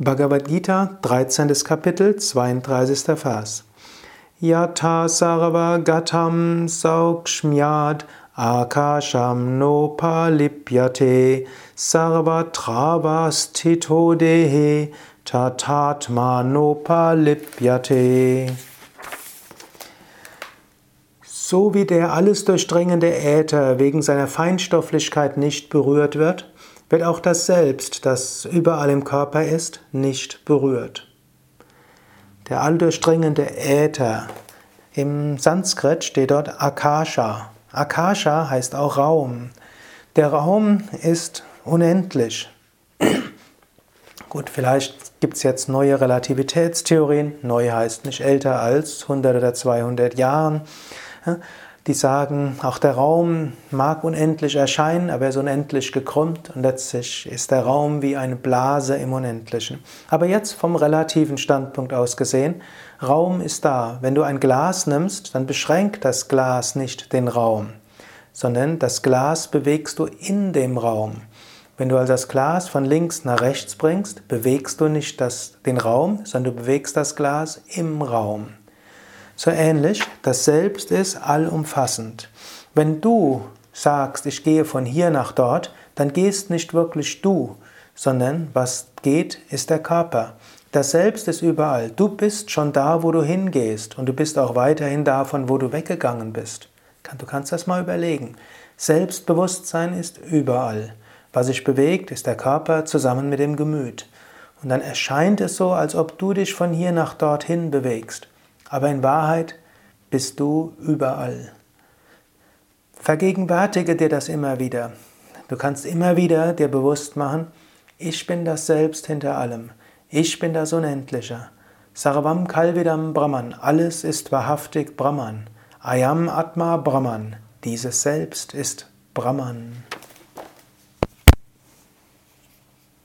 Bhagavad Gita, 13. Kapitel, 32. Vers. Yatha sarva gatam saukshmyad akasham nopalipyate sarva travastito dehe tatatma nopalipyate. So wie der alles durchdringende Äther wegen seiner Feinstofflichkeit nicht berührt wird, wird auch das Selbst, das überall im Körper ist, nicht berührt. Der alldurchdringende Äther. Im Sanskrit steht dort Akasha. Akasha heißt auch Raum. Der Raum ist unendlich. Gut, vielleicht gibt es jetzt neue Relativitätstheorien. Neu heißt nicht älter als 100 oder 200 Jahren die sagen, auch der Raum mag unendlich erscheinen, aber er ist unendlich gekrümmt und letztlich ist der Raum wie eine Blase im Unendlichen. Aber jetzt vom relativen Standpunkt aus gesehen, Raum ist da. Wenn du ein Glas nimmst, dann beschränkt das Glas nicht den Raum, sondern das Glas bewegst du in dem Raum. Wenn du also das Glas von links nach rechts bringst, bewegst du nicht das, den Raum, sondern du bewegst das Glas im Raum. So ähnlich, das Selbst ist allumfassend. Wenn du sagst, ich gehe von hier nach dort, dann gehst nicht wirklich du, sondern was geht, ist der Körper. Das Selbst ist überall. Du bist schon da, wo du hingehst und du bist auch weiterhin davon, wo du weggegangen bist. Du kannst das mal überlegen. Selbstbewusstsein ist überall. Was sich bewegt, ist der Körper zusammen mit dem Gemüt. Und dann erscheint es so, als ob du dich von hier nach dorthin bewegst aber in Wahrheit bist du überall. Vergegenwärtige dir das immer wieder. Du kannst immer wieder dir bewusst machen, ich bin das Selbst hinter allem. Ich bin das Unendliche. Sarvam Kalvidam Brahman. Alles ist wahrhaftig Brahman. Ayam Atma Brahman. Dieses Selbst ist Brahman.